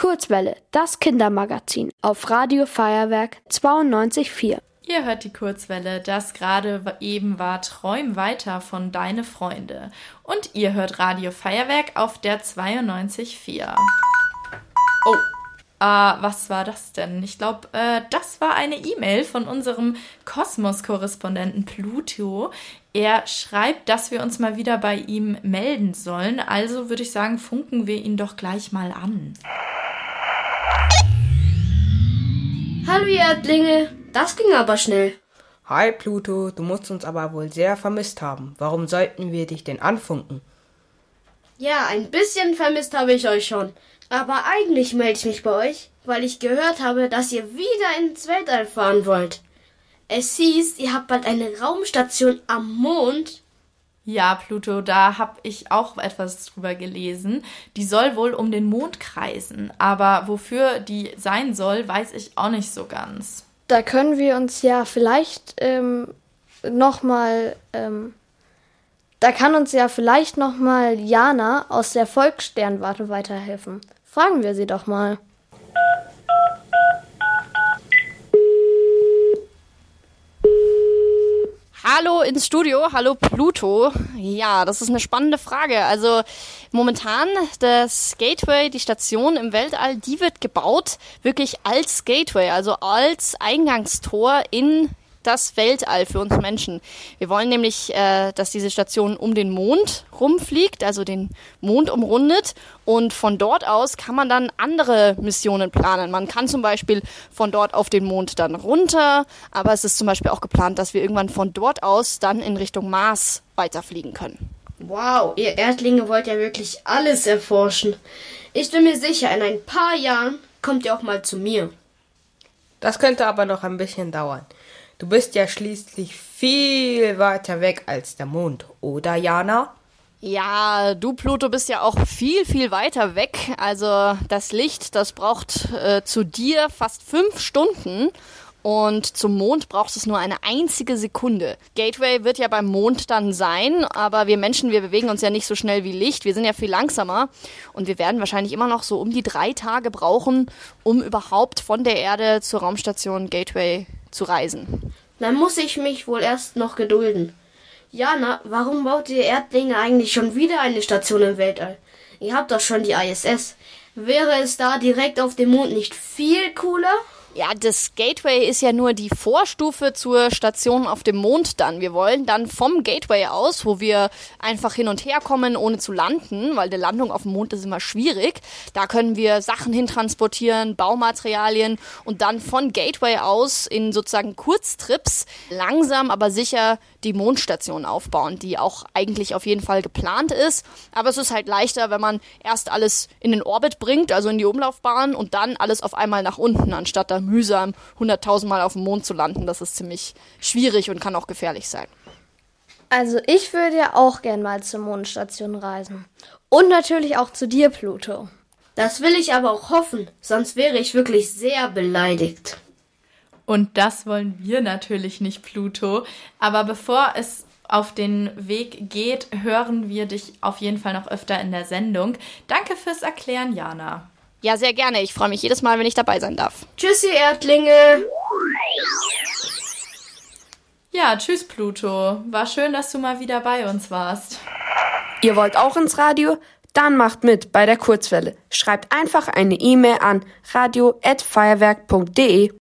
Kurzwelle, das Kindermagazin auf Radio Feuerwerk 92.4. Ihr hört die Kurzwelle, das gerade eben war Träum weiter von Deine Freunde. Und ihr hört Radio Feuerwerk auf der 92.4. Oh, äh, was war das denn? Ich glaube, äh, das war eine E-Mail von unserem Kosmos-Korrespondenten Pluto. Er schreibt, dass wir uns mal wieder bei ihm melden sollen. Also würde ich sagen, funken wir ihn doch gleich mal an. Erdlinge, das ging aber schnell. Hi Pluto, du musst uns aber wohl sehr vermisst haben. Warum sollten wir dich denn anfunken? Ja, ein bisschen vermisst habe ich euch schon. Aber eigentlich melde ich mich bei euch, weil ich gehört habe, dass ihr wieder ins Weltall fahren wollt. Es hieß, ihr habt bald eine Raumstation am Mond. Ja, Pluto, da habe ich auch etwas drüber gelesen. Die soll wohl um den Mond kreisen, aber wofür die sein soll, weiß ich auch nicht so ganz. Da können wir uns ja vielleicht ähm, nochmal, ähm, da kann uns ja vielleicht nochmal Jana aus der Volkssternwarte weiterhelfen. Fragen wir sie doch mal. Hallo ins Studio, hallo Pluto. Ja, das ist eine spannende Frage. Also momentan das Gateway, die Station im Weltall, die wird gebaut wirklich als Gateway, also als Eingangstor in das Weltall für uns Menschen. Wir wollen nämlich, äh, dass diese Station um den Mond rumfliegt, also den Mond umrundet. Und von dort aus kann man dann andere Missionen planen. Man kann zum Beispiel von dort auf den Mond dann runter, aber es ist zum Beispiel auch geplant, dass wir irgendwann von dort aus dann in Richtung Mars weiterfliegen können. Wow, ihr Erdlinge wollt ja wirklich alles erforschen. Ich bin mir sicher, in ein paar Jahren kommt ihr auch mal zu mir. Das könnte aber noch ein bisschen dauern. Du bist ja schließlich viel weiter weg als der Mond, oder Jana? Ja, du Pluto bist ja auch viel, viel weiter weg. Also das Licht, das braucht äh, zu dir fast fünf Stunden. Und zum Mond braucht es nur eine einzige Sekunde. Gateway wird ja beim Mond dann sein, aber wir Menschen, wir bewegen uns ja nicht so schnell wie Licht. Wir sind ja viel langsamer und wir werden wahrscheinlich immer noch so um die drei Tage brauchen, um überhaupt von der Erde zur Raumstation Gateway zu reisen. Dann muss ich mich wohl erst noch gedulden. Jana, warum baut ihr Erdlinge eigentlich schon wieder eine Station im Weltall? Ihr habt doch schon die ISS. Wäre es da direkt auf dem Mond nicht viel cooler? Ja, das Gateway ist ja nur die Vorstufe zur Station auf dem Mond dann. Wir wollen dann vom Gateway aus, wo wir einfach hin und her kommen, ohne zu landen, weil die Landung auf dem Mond ist immer schwierig. Da können wir Sachen hintransportieren, Baumaterialien und dann von Gateway aus in sozusagen Kurztrips langsam, aber sicher die Mondstation aufbauen, die auch eigentlich auf jeden Fall geplant ist. Aber es ist halt leichter, wenn man erst alles in den Orbit bringt, also in die Umlaufbahn und dann alles auf einmal nach unten, anstatt da mühsam 100.000 Mal auf dem Mond zu landen. Das ist ziemlich schwierig und kann auch gefährlich sein. Also ich würde ja auch gern mal zur Mondstation reisen. Und natürlich auch zu dir, Pluto. Das will ich aber auch hoffen, sonst wäre ich wirklich sehr beleidigt. Und das wollen wir natürlich nicht, Pluto. Aber bevor es auf den Weg geht, hören wir dich auf jeden Fall noch öfter in der Sendung. Danke fürs Erklären, Jana. Ja, sehr gerne. Ich freue mich jedes Mal, wenn ich dabei sein darf. Tschüssi, Erdlinge. Ja, tschüss, Pluto. War schön, dass du mal wieder bei uns warst. Ihr wollt auch ins Radio? Dann macht mit bei der Kurzwelle. Schreibt einfach eine E-Mail an radio@feuerwerk.de.